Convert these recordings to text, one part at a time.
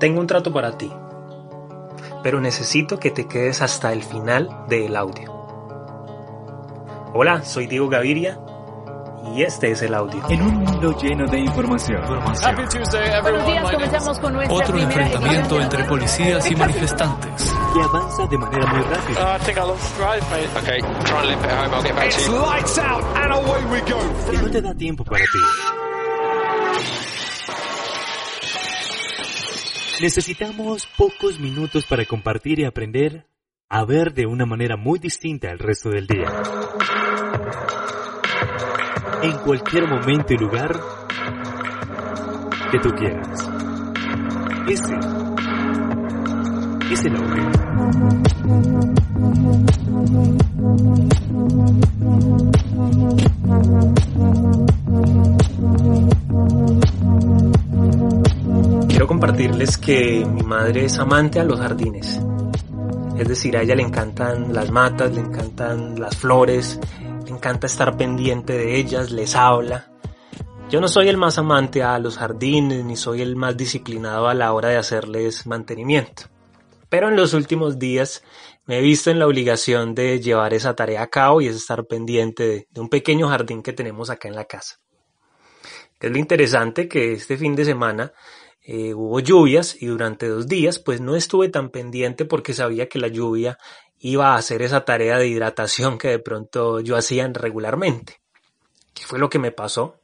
tengo un trato para ti, pero necesito que te quedes hasta el final del audio. Hola, soy Diego Gaviria y este es el audio. En un mundo lleno de información. Buenos días, comenzamos con nuestra Otro primera enfrentamiento edición. entre policías y manifestantes. Que avanza de manera muy rápida. I think I lost drive, mate. Necesitamos pocos minutos para compartir y aprender a ver de una manera muy distinta el resto del día. En cualquier momento y lugar que tú quieras. Ese es el audio. Compartirles que mi madre es amante a los jardines. Es decir, a ella le encantan las matas, le encantan las flores, le encanta estar pendiente de ellas, les habla. Yo no soy el más amante a los jardines, ni soy el más disciplinado a la hora de hacerles mantenimiento. Pero en los últimos días me he visto en la obligación de llevar esa tarea a cabo y es estar pendiente de, de un pequeño jardín que tenemos acá en la casa. Es lo interesante que este fin de semana eh, hubo lluvias y durante dos días pues no estuve tan pendiente porque sabía que la lluvia iba a hacer esa tarea de hidratación que de pronto yo hacía regularmente. ¿Qué fue lo que me pasó?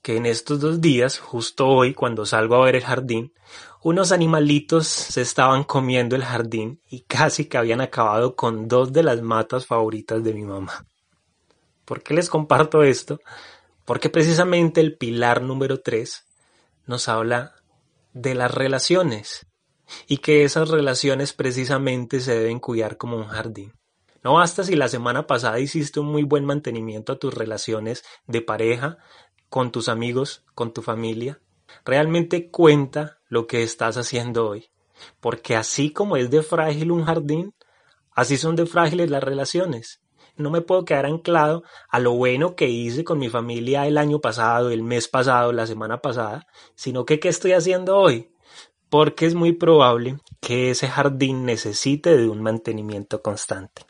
Que en estos dos días, justo hoy cuando salgo a ver el jardín, unos animalitos se estaban comiendo el jardín y casi que habían acabado con dos de las matas favoritas de mi mamá. ¿Por qué les comparto esto? Porque precisamente el pilar número 3 nos habla de las relaciones y que esas relaciones precisamente se deben cuidar como un jardín. No basta si la semana pasada hiciste un muy buen mantenimiento a tus relaciones de pareja, con tus amigos, con tu familia. Realmente cuenta lo que estás haciendo hoy. Porque así como es de frágil un jardín, así son de frágiles las relaciones no me puedo quedar anclado a lo bueno que hice con mi familia el año pasado, el mes pasado, la semana pasada, sino que qué estoy haciendo hoy. Porque es muy probable que ese jardín necesite de un mantenimiento constante.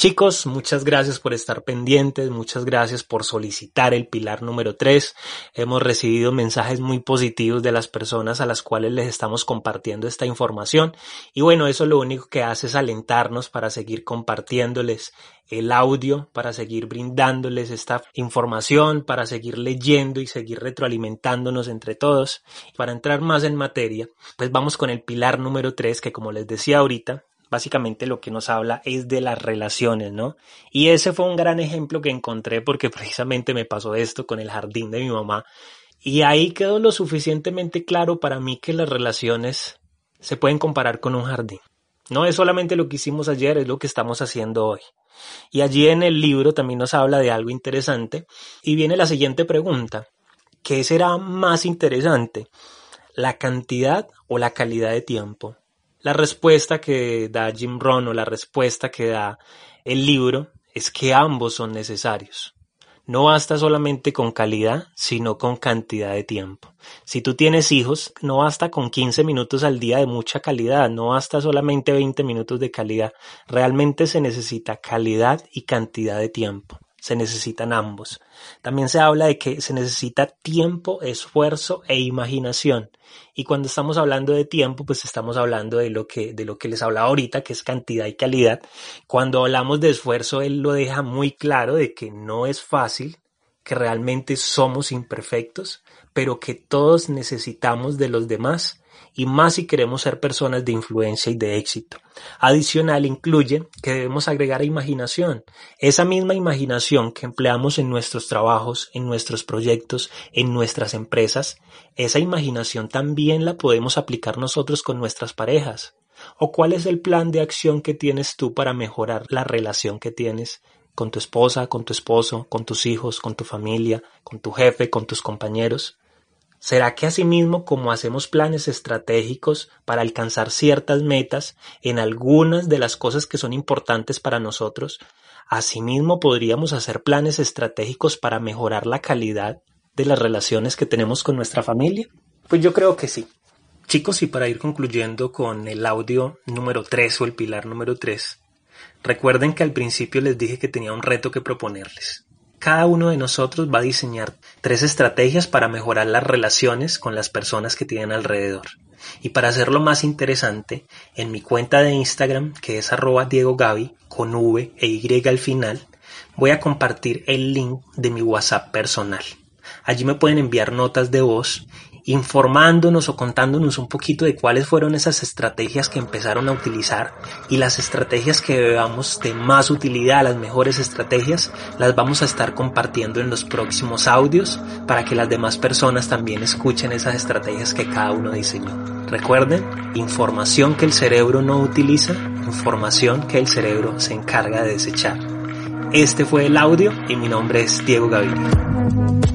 Chicos, muchas gracias por estar pendientes, muchas gracias por solicitar el pilar número 3. Hemos recibido mensajes muy positivos de las personas a las cuales les estamos compartiendo esta información y bueno, eso lo único que hace es alentarnos para seguir compartiéndoles el audio, para seguir brindándoles esta información, para seguir leyendo y seguir retroalimentándonos entre todos. Para entrar más en materia, pues vamos con el pilar número 3 que como les decía ahorita, básicamente lo que nos habla es de las relaciones, ¿no? Y ese fue un gran ejemplo que encontré porque precisamente me pasó esto con el jardín de mi mamá. Y ahí quedó lo suficientemente claro para mí que las relaciones se pueden comparar con un jardín. No es solamente lo que hicimos ayer, es lo que estamos haciendo hoy. Y allí en el libro también nos habla de algo interesante y viene la siguiente pregunta. ¿Qué será más interesante? ¿La cantidad o la calidad de tiempo? La respuesta que da Jim Rohn o la respuesta que da el libro es que ambos son necesarios. No basta solamente con calidad, sino con cantidad de tiempo. Si tú tienes hijos, no basta con 15 minutos al día de mucha calidad, no basta solamente 20 minutos de calidad. Realmente se necesita calidad y cantidad de tiempo. Se necesitan ambos. También se habla de que se necesita tiempo, esfuerzo e imaginación. Y cuando estamos hablando de tiempo, pues estamos hablando de lo que, de lo que les hablaba ahorita, que es cantidad y calidad. Cuando hablamos de esfuerzo, él lo deja muy claro de que no es fácil, que realmente somos imperfectos, pero que todos necesitamos de los demás y más si queremos ser personas de influencia y de éxito. Adicional incluye que debemos agregar imaginación, esa misma imaginación que empleamos en nuestros trabajos, en nuestros proyectos, en nuestras empresas, esa imaginación también la podemos aplicar nosotros con nuestras parejas. ¿O cuál es el plan de acción que tienes tú para mejorar la relación que tienes con tu esposa, con tu esposo, con tus hijos, con tu familia, con tu jefe, con tus compañeros? ¿Será que asimismo como hacemos planes estratégicos para alcanzar ciertas metas en algunas de las cosas que son importantes para nosotros, asimismo podríamos hacer planes estratégicos para mejorar la calidad de las relaciones que tenemos con nuestra familia? Pues yo creo que sí. Chicos, y para ir concluyendo con el audio número 3 o el pilar número 3, recuerden que al principio les dije que tenía un reto que proponerles. Cada uno de nosotros va a diseñar tres estrategias para mejorar las relaciones con las personas que tienen alrededor. Y para hacerlo más interesante, en mi cuenta de Instagram, que es arroba Diego Gaby, con V e Y al final, voy a compartir el link de mi WhatsApp personal. Allí me pueden enviar notas de voz informándonos o contándonos un poquito de cuáles fueron esas estrategias que empezaron a utilizar y las estrategias que veamos de más utilidad, las mejores estrategias, las vamos a estar compartiendo en los próximos audios para que las demás personas también escuchen esas estrategias que cada uno diseñó. Recuerden, información que el cerebro no utiliza, información que el cerebro se encarga de desechar. Este fue el audio y mi nombre es Diego Gaviria.